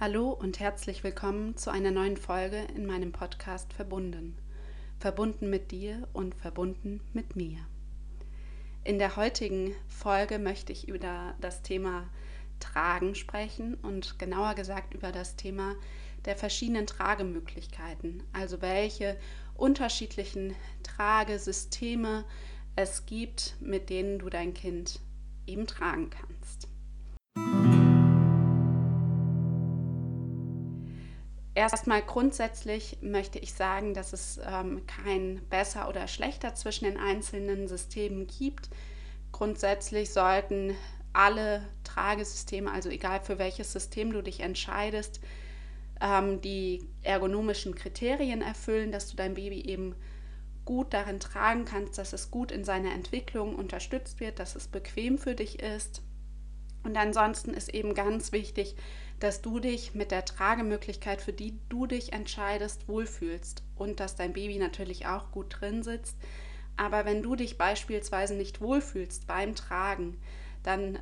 Hallo und herzlich willkommen zu einer neuen Folge in meinem Podcast Verbunden. Verbunden mit dir und verbunden mit mir. In der heutigen Folge möchte ich über das Thema Tragen sprechen und genauer gesagt über das Thema der verschiedenen Tragemöglichkeiten, also welche unterschiedlichen Tragesysteme es gibt, mit denen du dein Kind eben tragen kannst. Erstmal grundsätzlich möchte ich sagen, dass es ähm, kein besser oder schlechter zwischen den einzelnen Systemen gibt. Grundsätzlich sollten alle Tragesysteme, also egal für welches System du dich entscheidest, ähm, die ergonomischen Kriterien erfüllen, dass du dein Baby eben gut darin tragen kannst, dass es gut in seiner Entwicklung unterstützt wird, dass es bequem für dich ist. Und ansonsten ist eben ganz wichtig, dass du dich mit der Tragemöglichkeit, für die du dich entscheidest, wohlfühlst und dass dein Baby natürlich auch gut drin sitzt. Aber wenn du dich beispielsweise nicht wohlfühlst beim Tragen, dann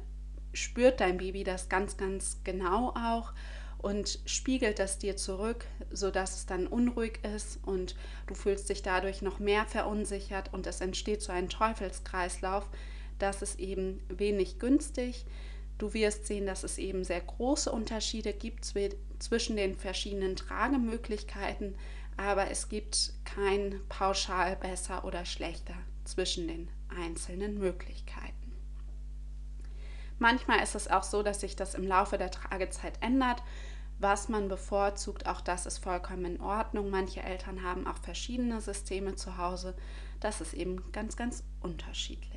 spürt dein Baby das ganz, ganz genau auch und spiegelt das dir zurück, sodass es dann unruhig ist und du fühlst dich dadurch noch mehr verunsichert und es entsteht so ein Teufelskreislauf. Das ist eben wenig günstig. Du wirst sehen, dass es eben sehr große Unterschiede gibt zwischen den verschiedenen Tragemöglichkeiten, aber es gibt kein pauschal besser oder schlechter zwischen den einzelnen Möglichkeiten. Manchmal ist es auch so, dass sich das im Laufe der Tragezeit ändert. Was man bevorzugt, auch das ist vollkommen in Ordnung. Manche Eltern haben auch verschiedene Systeme zu Hause. Das ist eben ganz, ganz unterschiedlich.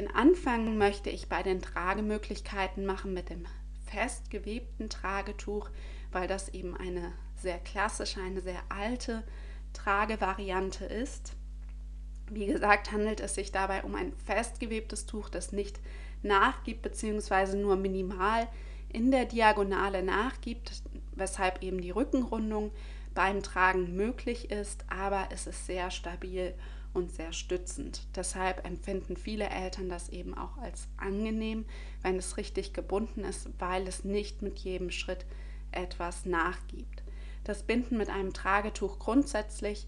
Den Anfang möchte ich bei den Tragemöglichkeiten machen mit dem festgewebten Tragetuch, weil das eben eine sehr klassische, eine sehr alte Tragevariante ist. Wie gesagt, handelt es sich dabei um ein festgewebtes Tuch, das nicht nachgibt bzw. nur minimal in der Diagonale nachgibt, weshalb eben die Rückenrundung beim Tragen möglich ist, aber es ist sehr stabil und sehr stützend. Deshalb empfinden viele Eltern das eben auch als angenehm, wenn es richtig gebunden ist, weil es nicht mit jedem Schritt etwas nachgibt. Das Binden mit einem Tragetuch grundsätzlich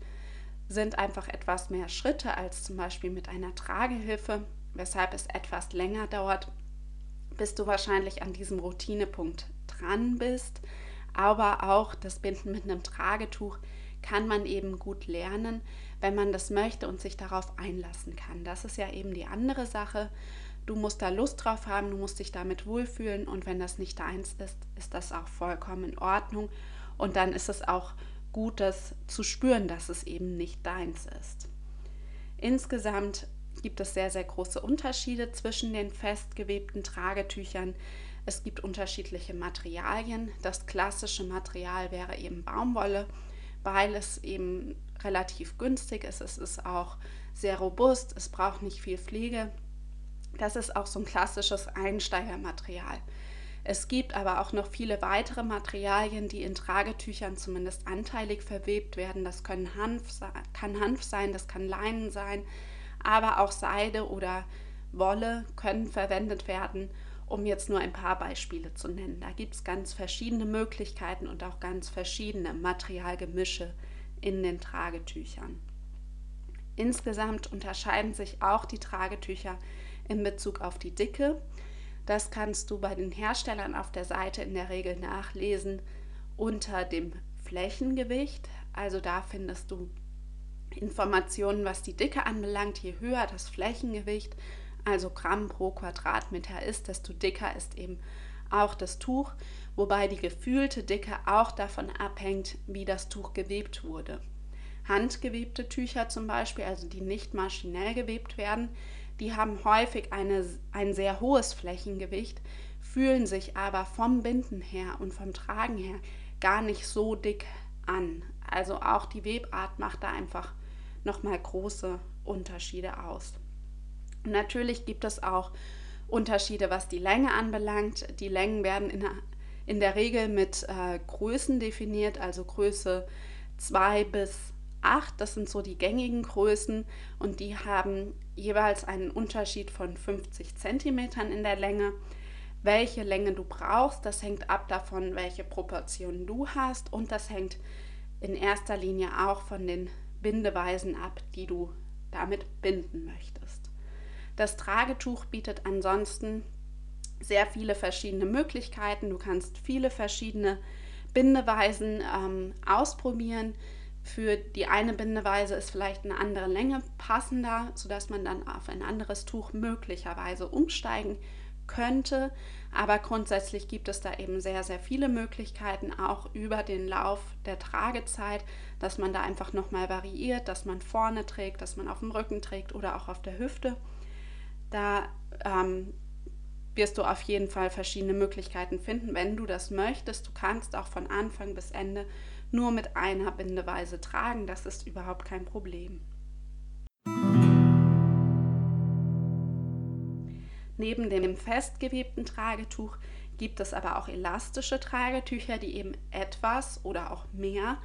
sind einfach etwas mehr Schritte als zum Beispiel mit einer Tragehilfe, weshalb es etwas länger dauert, bis du wahrscheinlich an diesem Routinepunkt dran bist. Aber auch das Binden mit einem Tragetuch kann man eben gut lernen, wenn man das möchte und sich darauf einlassen kann. Das ist ja eben die andere Sache. Du musst da Lust drauf haben, du musst dich damit wohlfühlen und wenn das nicht deins ist, ist das auch vollkommen in Ordnung und dann ist es auch gut, das zu spüren, dass es eben nicht deins ist. Insgesamt gibt es sehr, sehr große Unterschiede zwischen den festgewebten Tragetüchern. Es gibt unterschiedliche Materialien. Das klassische Material wäre eben Baumwolle, weil es eben relativ günstig ist. Es ist auch sehr robust, es braucht nicht viel Pflege. Das ist auch so ein klassisches Einsteigermaterial. Es gibt aber auch noch viele weitere Materialien, die in Tragetüchern zumindest anteilig verwebt werden. Das können Hanf, kann Hanf sein, das kann Leinen sein, aber auch Seide oder Wolle können verwendet werden, um jetzt nur ein paar Beispiele zu nennen. Da gibt es ganz verschiedene Möglichkeiten und auch ganz verschiedene Materialgemische in den Tragetüchern. Insgesamt unterscheiden sich auch die Tragetücher in Bezug auf die Dicke. Das kannst du bei den Herstellern auf der Seite in der Regel nachlesen unter dem Flächengewicht. Also da findest du Informationen, was die Dicke anbelangt. Je höher das Flächengewicht, also Gramm pro Quadratmeter ist, desto dicker ist eben auch das Tuch, wobei die gefühlte Dicke auch davon abhängt, wie das Tuch gewebt wurde. Handgewebte Tücher zum Beispiel, also die nicht maschinell gewebt werden, die haben häufig eine, ein sehr hohes Flächengewicht, fühlen sich aber vom Binden her und vom Tragen her gar nicht so dick an. Also auch die Webart macht da einfach nochmal große Unterschiede aus. Natürlich gibt es auch Unterschiede, was die Länge anbelangt. Die Längen werden in der, in der Regel mit äh, Größen definiert, also Größe 2 bis 8. Das sind so die gängigen Größen und die haben jeweils einen Unterschied von 50 cm in der Länge. Welche Länge du brauchst, das hängt ab davon, welche Proportionen du hast und das hängt in erster Linie auch von den Bindeweisen ab, die du damit binden möchtest. Das Tragetuch bietet ansonsten sehr viele verschiedene Möglichkeiten. Du kannst viele verschiedene Bindeweisen ähm, ausprobieren. Für die eine Bindeweise ist vielleicht eine andere Länge passender, sodass man dann auf ein anderes Tuch möglicherweise umsteigen könnte. Aber grundsätzlich gibt es da eben sehr, sehr viele Möglichkeiten, auch über den Lauf der Tragezeit, dass man da einfach nochmal variiert, dass man vorne trägt, dass man auf dem Rücken trägt oder auch auf der Hüfte. Da ähm, wirst du auf jeden Fall verschiedene Möglichkeiten finden, wenn du das möchtest. Du kannst auch von Anfang bis Ende nur mit einer Bindeweise tragen. Das ist überhaupt kein Problem. Neben dem festgewebten Tragetuch gibt es aber auch elastische Tragetücher, die eben etwas oder auch mehr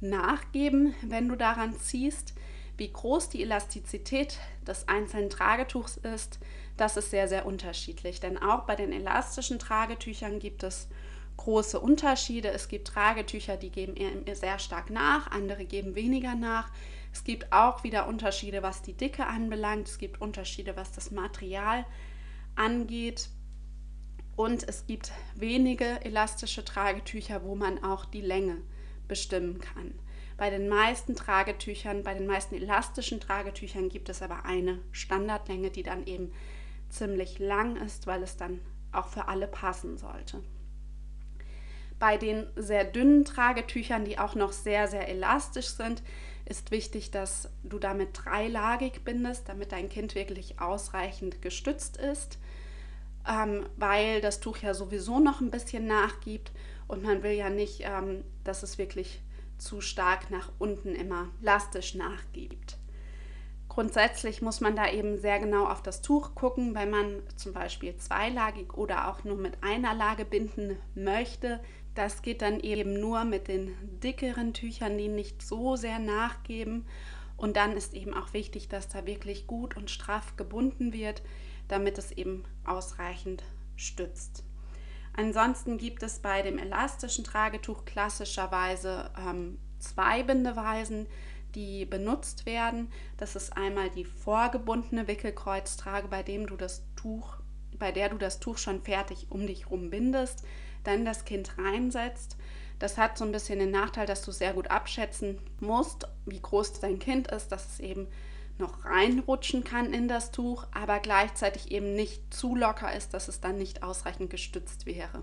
nachgeben, wenn du daran ziehst. Wie groß die Elastizität des einzelnen Tragetuchs ist, das ist sehr, sehr unterschiedlich. Denn auch bei den elastischen Tragetüchern gibt es große Unterschiede. Es gibt Tragetücher, die geben sehr stark nach, andere geben weniger nach. Es gibt auch wieder Unterschiede, was die Dicke anbelangt. Es gibt Unterschiede, was das Material angeht. Und es gibt wenige elastische Tragetücher, wo man auch die Länge bestimmen kann. Bei den meisten Tragetüchern, bei den meisten elastischen Tragetüchern gibt es aber eine Standardlänge, die dann eben ziemlich lang ist, weil es dann auch für alle passen sollte. Bei den sehr dünnen Tragetüchern, die auch noch sehr, sehr elastisch sind, ist wichtig, dass du damit dreilagig bindest, damit dein Kind wirklich ausreichend gestützt ist, ähm, weil das Tuch ja sowieso noch ein bisschen nachgibt und man will ja nicht, ähm, dass es wirklich zu stark nach unten immer elastisch nachgibt. Grundsätzlich muss man da eben sehr genau auf das Tuch gucken, wenn man zum Beispiel zweilagig oder auch nur mit einer Lage binden möchte. Das geht dann eben nur mit den dickeren Tüchern, die nicht so sehr nachgeben. Und dann ist eben auch wichtig, dass da wirklich gut und straff gebunden wird, damit es eben ausreichend stützt. Ansonsten gibt es bei dem elastischen Tragetuch klassischerweise ähm, zwei Bindeweisen, die benutzt werden. Das ist einmal die vorgebundene Wickelkreuztrage, bei dem du das Tuch, bei der du das Tuch schon fertig um dich rum bindest, dann das Kind reinsetzt. Das hat so ein bisschen den Nachteil, dass du sehr gut abschätzen musst, wie groß dein Kind ist, dass es eben noch reinrutschen kann in das Tuch, aber gleichzeitig eben nicht zu locker ist, dass es dann nicht ausreichend gestützt wäre.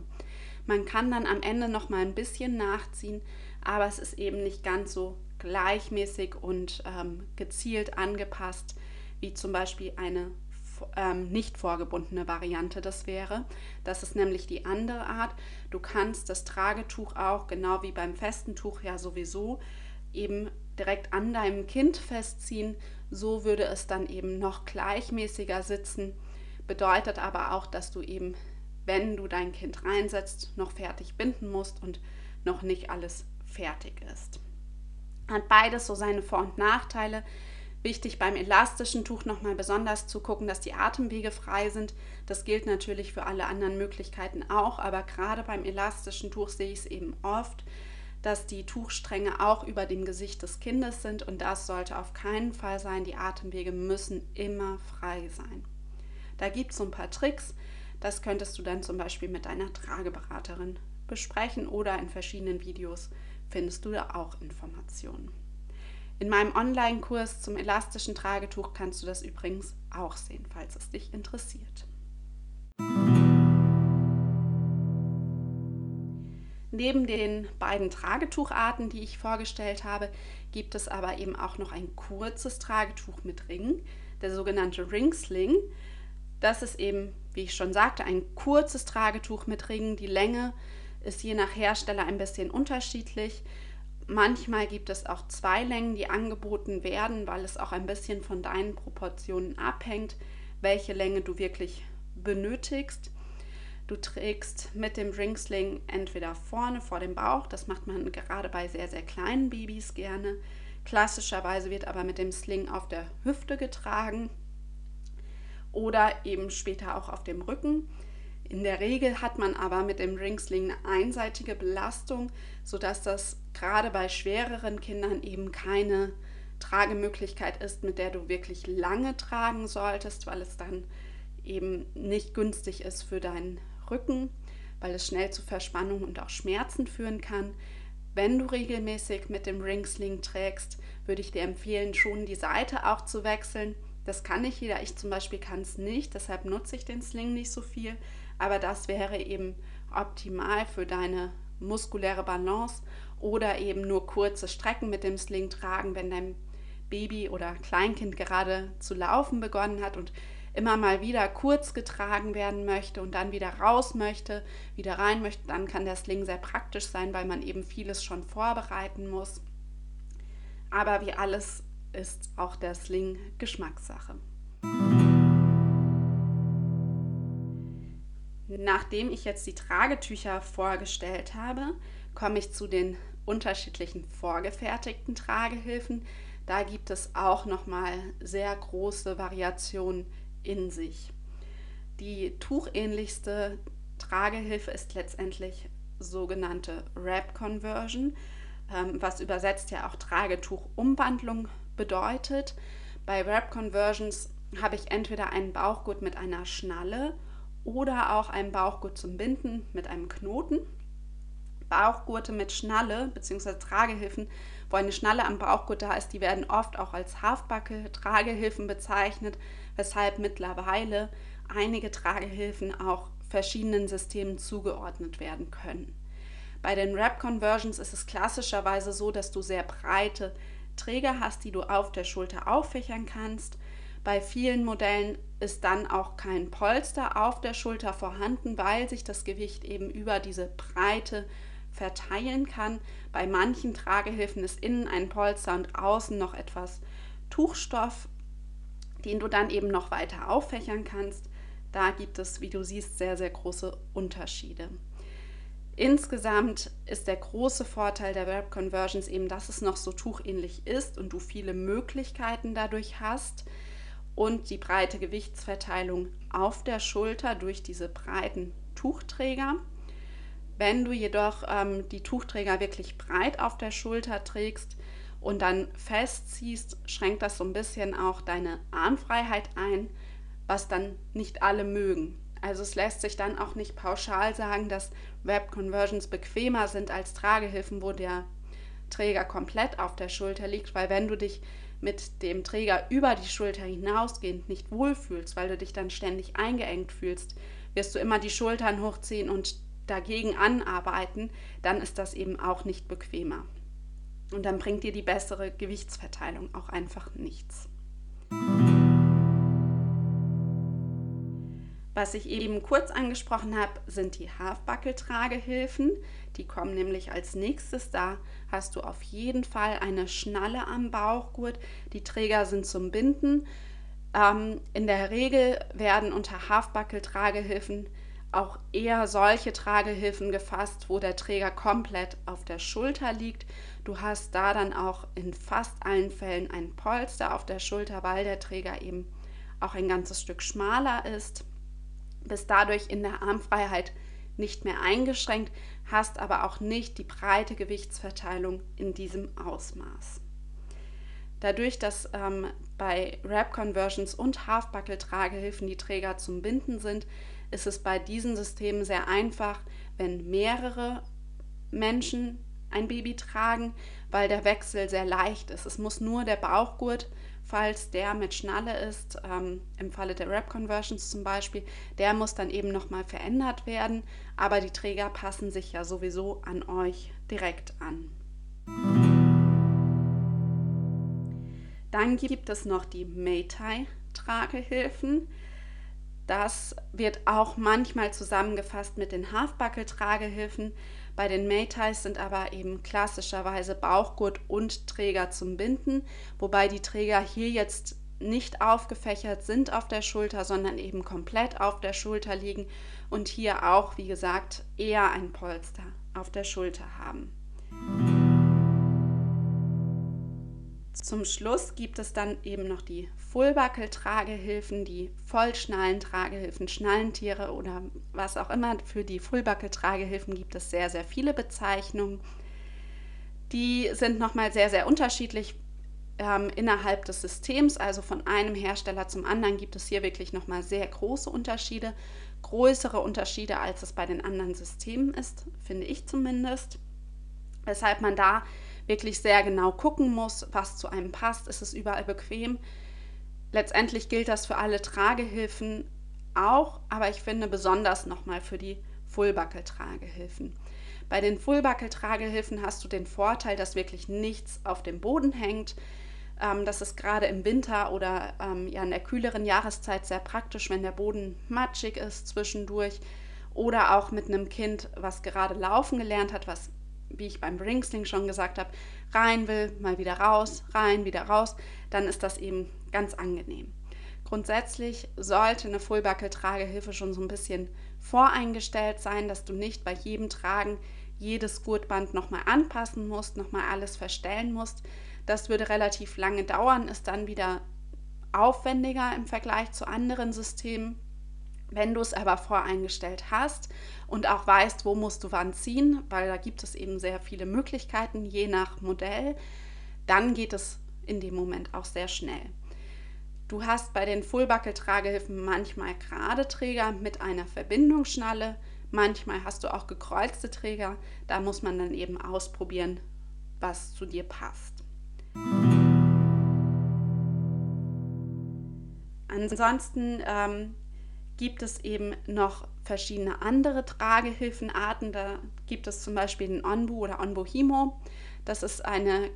Man kann dann am Ende noch mal ein bisschen nachziehen, aber es ist eben nicht ganz so gleichmäßig und ähm, gezielt angepasst, wie zum Beispiel eine ähm, nicht vorgebundene Variante das wäre. Das ist nämlich die andere Art. Du kannst das Tragetuch auch, genau wie beim festen Tuch ja sowieso, eben direkt an deinem Kind festziehen. So würde es dann eben noch gleichmäßiger sitzen. Bedeutet aber auch, dass du eben, wenn du dein Kind reinsetzt, noch fertig binden musst und noch nicht alles fertig ist. Hat beides so seine Vor- und Nachteile. Wichtig beim elastischen Tuch nochmal besonders zu gucken, dass die Atemwege frei sind. Das gilt natürlich für alle anderen Möglichkeiten auch, aber gerade beim elastischen Tuch sehe ich es eben oft, dass die Tuchstränge auch über dem Gesicht des Kindes sind und das sollte auf keinen Fall sein. Die Atemwege müssen immer frei sein. Da gibt es so ein paar Tricks. Das könntest du dann zum Beispiel mit deiner Trageberaterin besprechen oder in verschiedenen Videos findest du da auch Informationen. In meinem Online-Kurs zum elastischen Tragetuch kannst du das übrigens auch sehen, falls es dich interessiert. Neben den beiden Tragetucharten, die ich vorgestellt habe, gibt es aber eben auch noch ein kurzes Tragetuch mit Ring, der sogenannte Ringsling. Das ist eben, wie ich schon sagte, ein kurzes Tragetuch mit Ringen. Die Länge ist je nach Hersteller ein bisschen unterschiedlich. Manchmal gibt es auch zwei Längen, die angeboten werden, weil es auch ein bisschen von deinen Proportionen abhängt, welche Länge du wirklich benötigst. Du trägst mit dem Ringsling entweder vorne vor dem Bauch, das macht man gerade bei sehr, sehr kleinen Babys gerne, Klassischerweise wird aber mit dem Sling auf der Hüfte getragen oder eben später auch auf dem Rücken. In der Regel hat man aber mit dem Ringsling eine einseitige Belastung, sodass das gerade bei schwereren Kindern eben keine Tragemöglichkeit ist, mit der du wirklich lange tragen solltest, weil es dann eben nicht günstig ist für deinen Rücken, weil es schnell zu Verspannungen und auch Schmerzen führen kann. Wenn du regelmäßig mit dem Ringsling trägst, würde ich dir empfehlen, schon die Seite auch zu wechseln. Das kann nicht jeder. Ich zum Beispiel kann es nicht, deshalb nutze ich den Sling nicht so viel. Aber das wäre eben optimal für deine muskuläre Balance oder eben nur kurze Strecken mit dem Sling tragen, wenn dein Baby oder Kleinkind gerade zu laufen begonnen hat und immer mal wieder kurz getragen werden möchte und dann wieder raus möchte, wieder rein möchte, dann kann der Sling sehr praktisch sein, weil man eben vieles schon vorbereiten muss. Aber wie alles ist auch der Sling Geschmackssache. Nachdem ich jetzt die Tragetücher vorgestellt habe, komme ich zu den unterschiedlichen vorgefertigten Tragehilfen. Da gibt es auch noch mal sehr große Variationen in sich. Die tuchähnlichste Tragehilfe ist letztendlich sogenannte Wrap Conversion, ähm, was übersetzt ja auch Tragetuchumwandlung bedeutet. Bei Wrap Conversions habe ich entweder einen Bauchgurt mit einer Schnalle oder auch einen Bauchgurt zum Binden mit einem Knoten. Bauchgurte mit Schnalle bzw. Tragehilfen, wo eine Schnalle am Bauchgurt da ist, die werden oft auch als Halfbacke Tragehilfen bezeichnet, weshalb mittlerweile einige Tragehilfen auch verschiedenen Systemen zugeordnet werden können. Bei den Wrap Conversions ist es klassischerweise so, dass du sehr breite Träger hast, die du auf der Schulter auffächern kannst. Bei vielen Modellen ist dann auch kein Polster auf der Schulter vorhanden, weil sich das Gewicht eben über diese Breite verteilen kann. Bei manchen Tragehilfen ist innen ein Polster und außen noch etwas Tuchstoff, den du dann eben noch weiter auffächern kannst. Da gibt es, wie du siehst, sehr, sehr große Unterschiede. Insgesamt ist der große Vorteil der Web Conversions eben, dass es noch so tuchähnlich ist und du viele Möglichkeiten dadurch hast und die breite Gewichtsverteilung auf der Schulter durch diese breiten Tuchträger. Wenn du jedoch ähm, die Tuchträger wirklich breit auf der Schulter trägst und dann festziehst, schränkt das so ein bisschen auch deine Armfreiheit ein, was dann nicht alle mögen. Also es lässt sich dann auch nicht pauschal sagen, dass Web Conversions bequemer sind als Tragehilfen, wo der Träger komplett auf der Schulter liegt, weil wenn du dich mit dem Träger über die Schulter hinausgehend nicht wohlfühlst, weil du dich dann ständig eingeengt fühlst, wirst du immer die Schultern hochziehen und dagegen anarbeiten, dann ist das eben auch nicht bequemer. Und dann bringt dir die bessere Gewichtsverteilung auch einfach nichts. Was ich eben kurz angesprochen habe, sind die Halfbuckle-Tragehilfen. Die kommen nämlich als nächstes. Da hast du auf jeden Fall eine Schnalle am Bauchgurt. Die Träger sind zum Binden. Ähm, in der Regel werden unter Halfbuckle-Tragehilfen auch eher solche Tragehilfen gefasst, wo der Träger komplett auf der Schulter liegt. Du hast da dann auch in fast allen Fällen ein Polster auf der Schulter, weil der Träger eben auch ein ganzes Stück schmaler ist bist dadurch in der Armfreiheit nicht mehr eingeschränkt, hast aber auch nicht die breite Gewichtsverteilung in diesem Ausmaß. Dadurch, dass ähm, bei Wrap Conversions und Halfbuckle Tragehilfen die Träger zum Binden sind, ist es bei diesen Systemen sehr einfach, wenn mehrere Menschen ein Baby tragen, weil der Wechsel sehr leicht ist. Es muss nur der Bauchgurt falls der mit Schnalle ist, ähm, im Falle der Wrap Conversions zum Beispiel, der muss dann eben nochmal verändert werden, aber die Träger passen sich ja sowieso an euch direkt an. Dann gibt es noch die Maytai-Tragehilfen. Das wird auch manchmal zusammengefasst mit den Halfbuckle-Tragehilfen. Bei den Maytais sind aber eben klassischerweise Bauchgurt und Träger zum Binden, wobei die Träger hier jetzt nicht aufgefächert sind auf der Schulter, sondern eben komplett auf der Schulter liegen und hier auch, wie gesagt, eher ein Polster auf der Schulter haben. Zum Schluss gibt es dann eben noch die Fullbuckle-Tragehilfen, die Vollschnallen-Tragehilfen, Schnallentiere oder was auch immer. Für die Fullbuckle-Tragehilfen gibt es sehr, sehr viele Bezeichnungen. Die sind nochmal sehr, sehr unterschiedlich ähm, innerhalb des Systems. Also von einem Hersteller zum anderen gibt es hier wirklich nochmal sehr große Unterschiede. Größere Unterschiede, als es bei den anderen Systemen ist, finde ich zumindest. Weshalb man da wirklich sehr genau gucken muss, was zu einem passt. Ist es überall bequem? Letztendlich gilt das für alle Tragehilfen auch, aber ich finde besonders nochmal für die Fullbuckle-Tragehilfen. Bei den Fullbuckle-Tragehilfen hast du den Vorteil, dass wirklich nichts auf dem Boden hängt. Ähm, das ist gerade im Winter oder ähm, ja in der kühleren Jahreszeit sehr praktisch, wenn der Boden matschig ist zwischendurch oder auch mit einem Kind, was gerade laufen gelernt hat, was wie ich beim Ringsling schon gesagt habe, rein will, mal wieder raus, rein, wieder raus, dann ist das eben ganz angenehm. Grundsätzlich sollte eine Fullbuckle-Tragehilfe schon so ein bisschen voreingestellt sein, dass du nicht bei jedem Tragen jedes Gurtband nochmal anpassen musst, nochmal alles verstellen musst. Das würde relativ lange dauern, ist dann wieder aufwendiger im Vergleich zu anderen Systemen. Wenn du es aber voreingestellt hast und auch weißt, wo musst du wann ziehen, weil da gibt es eben sehr viele Möglichkeiten, je nach Modell, dann geht es in dem Moment auch sehr schnell. Du hast bei den Fullbuckle-Tragehilfen manchmal gerade Träger mit einer Verbindungsschnalle, manchmal hast du auch gekreuzte Träger. Da muss man dann eben ausprobieren, was zu dir passt. Ansonsten ähm, gibt es eben noch verschiedene andere Tragehilfenarten. Da gibt es zum Beispiel den Onbu oder Onbu Himo. Das ist eine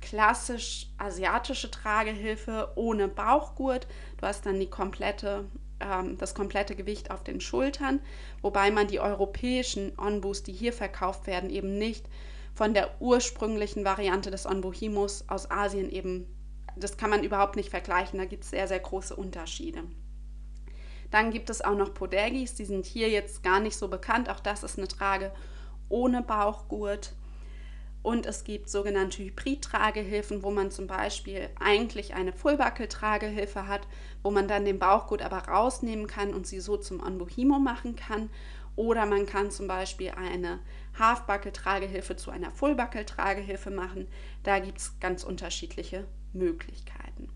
klassisch asiatische Tragehilfe ohne Bauchgurt. Du hast dann die komplette, ähm, das komplette Gewicht auf den Schultern, wobei man die europäischen Onbus, die hier verkauft werden, eben nicht von der ursprünglichen Variante des Onbu Himos aus Asien eben, das kann man überhaupt nicht vergleichen. Da gibt es sehr, sehr große Unterschiede. Dann gibt es auch noch Podegis, die sind hier jetzt gar nicht so bekannt. Auch das ist eine Trage ohne Bauchgurt. Und es gibt sogenannte Hybrid-Tragehilfen, wo man zum Beispiel eigentlich eine Fullbuckle-Tragehilfe hat, wo man dann den Bauchgurt aber rausnehmen kann und sie so zum Onbohimo machen kann. Oder man kann zum Beispiel eine Halfbuckle-Tragehilfe zu einer Fullbuckle-Tragehilfe machen. Da gibt es ganz unterschiedliche Möglichkeiten.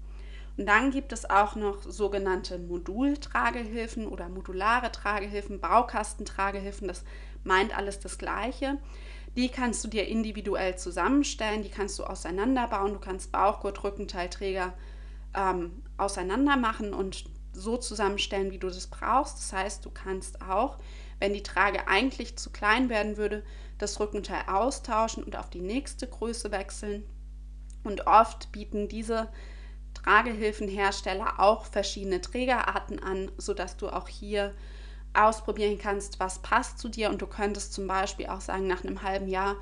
Und dann gibt es auch noch sogenannte Modultragehilfen oder modulare Tragehilfen, Baukastentragehilfen. Das meint alles das Gleiche. Die kannst du dir individuell zusammenstellen, die kannst du auseinanderbauen. Du kannst Bauchgurt, Rückenteilträger ähm, auseinander machen und so zusammenstellen, wie du das brauchst. Das heißt, du kannst auch, wenn die Trage eigentlich zu klein werden würde, das Rückenteil austauschen und auf die nächste Größe wechseln. Und oft bieten diese Tragehilfenhersteller auch verschiedene Trägerarten an, sodass du auch hier ausprobieren kannst, was passt zu dir. Und du könntest zum Beispiel auch sagen, nach einem halben Jahr,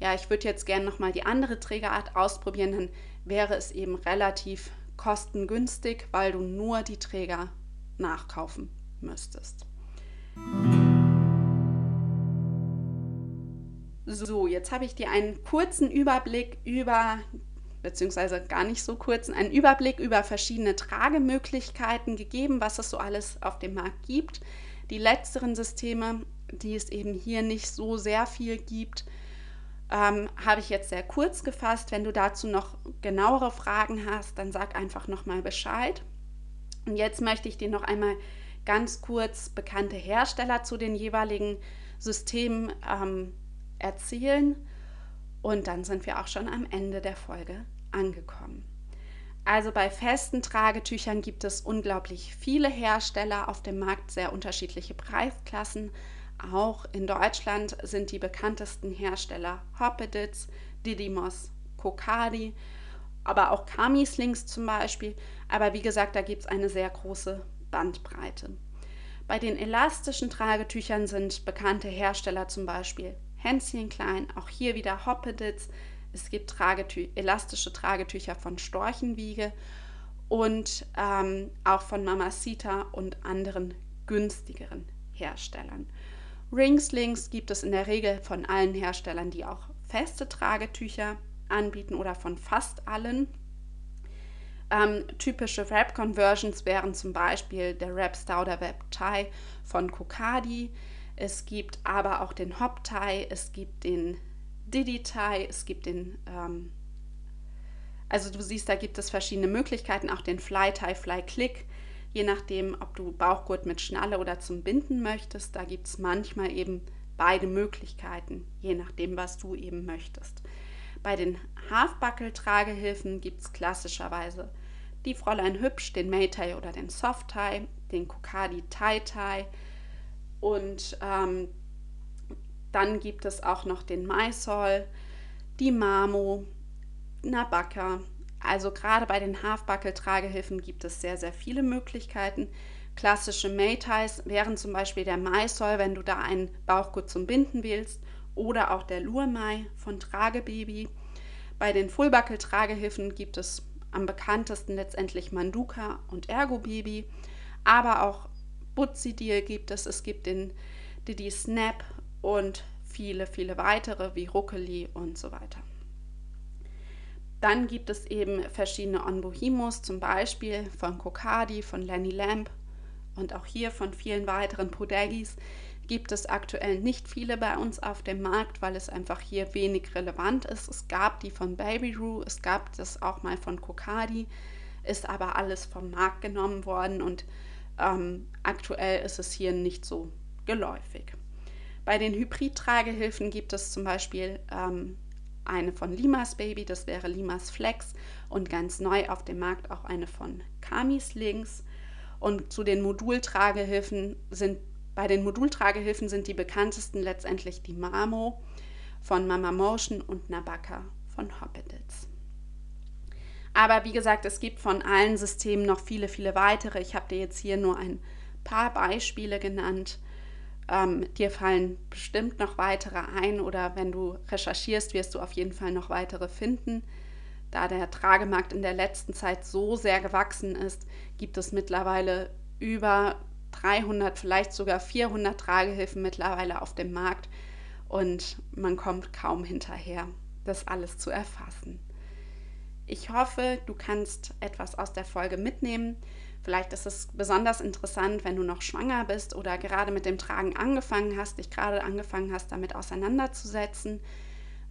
ja, ich würde jetzt gerne nochmal die andere Trägerart ausprobieren, dann wäre es eben relativ kostengünstig, weil du nur die Träger nachkaufen müsstest. So, jetzt habe ich dir einen kurzen Überblick über beziehungsweise gar nicht so kurz, einen Überblick über verschiedene Tragemöglichkeiten gegeben, was es so alles auf dem Markt gibt. Die letzteren Systeme, die es eben hier nicht so sehr viel gibt, ähm, habe ich jetzt sehr kurz gefasst. Wenn du dazu noch genauere Fragen hast, dann sag einfach nochmal Bescheid. Und jetzt möchte ich dir noch einmal ganz kurz bekannte Hersteller zu den jeweiligen Systemen ähm, erzählen. Und dann sind wir auch schon am Ende der Folge angekommen. Also bei festen Tragetüchern gibt es unglaublich viele Hersteller auf dem Markt, sehr unterschiedliche Preisklassen. Auch in Deutschland sind die bekanntesten Hersteller Hoppeditz, Didymos, Kokadi, aber auch Kami-Slings zum Beispiel. Aber wie gesagt, da gibt es eine sehr große Bandbreite. Bei den elastischen Tragetüchern sind bekannte Hersteller zum Beispiel Hänschen Klein, auch hier wieder Hoppeditz, es gibt Tragetü elastische Tragetücher von Storchenwiege und ähm, auch von Mamacita und anderen günstigeren Herstellern. Ringslings gibt es in der Regel von allen Herstellern, die auch feste Tragetücher anbieten oder von fast allen. Ähm, typische Wrap-Conversions wären zum Beispiel der Wrap Stauder Wrap Tie von Kokadi. Es gibt aber auch den Hop Tie, es gibt den Tie, es gibt den, ähm, also du siehst, da gibt es verschiedene Möglichkeiten, auch den Fly Tie, Fly Click, je nachdem, ob du Bauchgurt mit Schnalle oder zum Binden möchtest. Da gibt es manchmal eben beide Möglichkeiten, je nachdem, was du eben möchtest. Bei den Halfbuckle-Tragehilfen gibt es klassischerweise die Fräulein Hübsch, den Maytie oder den Soft Tie, den Kokadi Tie Tie und ähm, dann gibt es auch noch den Mysol, die Mamo, Nabaka. Also gerade bei den Halfbuckle-Tragehilfen gibt es sehr, sehr viele Möglichkeiten. Klassische Mayties wären zum Beispiel der Maisol, wenn du da einen Bauchgurt zum Binden willst, oder auch der Lurmai von Tragebaby. Bei den Fullbuckle-Tragehilfen gibt es am bekanntesten letztendlich Manduka und Ergo Baby, aber auch Butzi Deal gibt es, es gibt den Didi Snap und viele, viele weitere wie Ruckeli und so weiter. Dann gibt es eben verschiedene Onbohimos, zum Beispiel von Kokadi, von Lenny Lamp und auch hier von vielen weiteren Podegis gibt es aktuell nicht viele bei uns auf dem Markt, weil es einfach hier wenig relevant ist. Es gab die von Baby Roo, es gab das auch mal von Kokadi, ist aber alles vom Markt genommen worden und ähm, aktuell ist es hier nicht so geläufig. Bei den Hybrid-Tragehilfen gibt es zum Beispiel ähm, eine von Limas Baby, das wäre Limas Flex und ganz neu auf dem Markt auch eine von Kamis Links. Und zu den Modultragehilfen sind, bei den Modultragehilfen sind die bekanntesten letztendlich die Mamo von Mama Motion und Nabaka von Hoppedits. Aber wie gesagt, es gibt von allen Systemen noch viele, viele weitere. Ich habe dir jetzt hier nur ein paar Beispiele genannt. Ähm, dir fallen bestimmt noch weitere ein oder wenn du recherchierst, wirst du auf jeden Fall noch weitere finden. Da der Tragemarkt in der letzten Zeit so sehr gewachsen ist, gibt es mittlerweile über 300, vielleicht sogar 400 Tragehilfen mittlerweile auf dem Markt und man kommt kaum hinterher, das alles zu erfassen. Ich hoffe, du kannst etwas aus der Folge mitnehmen. Vielleicht ist es besonders interessant, wenn du noch schwanger bist oder gerade mit dem Tragen angefangen hast, dich gerade angefangen hast, damit auseinanderzusetzen,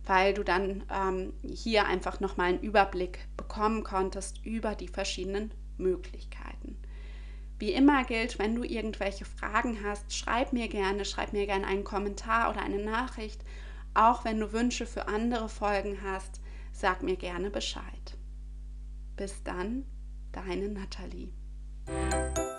weil du dann ähm, hier einfach nochmal einen Überblick bekommen konntest über die verschiedenen Möglichkeiten. Wie immer gilt, wenn du irgendwelche Fragen hast, schreib mir gerne, schreib mir gerne einen Kommentar oder eine Nachricht. Auch wenn du Wünsche für andere Folgen hast, sag mir gerne Bescheid. Bis dann, deine Nathalie. Música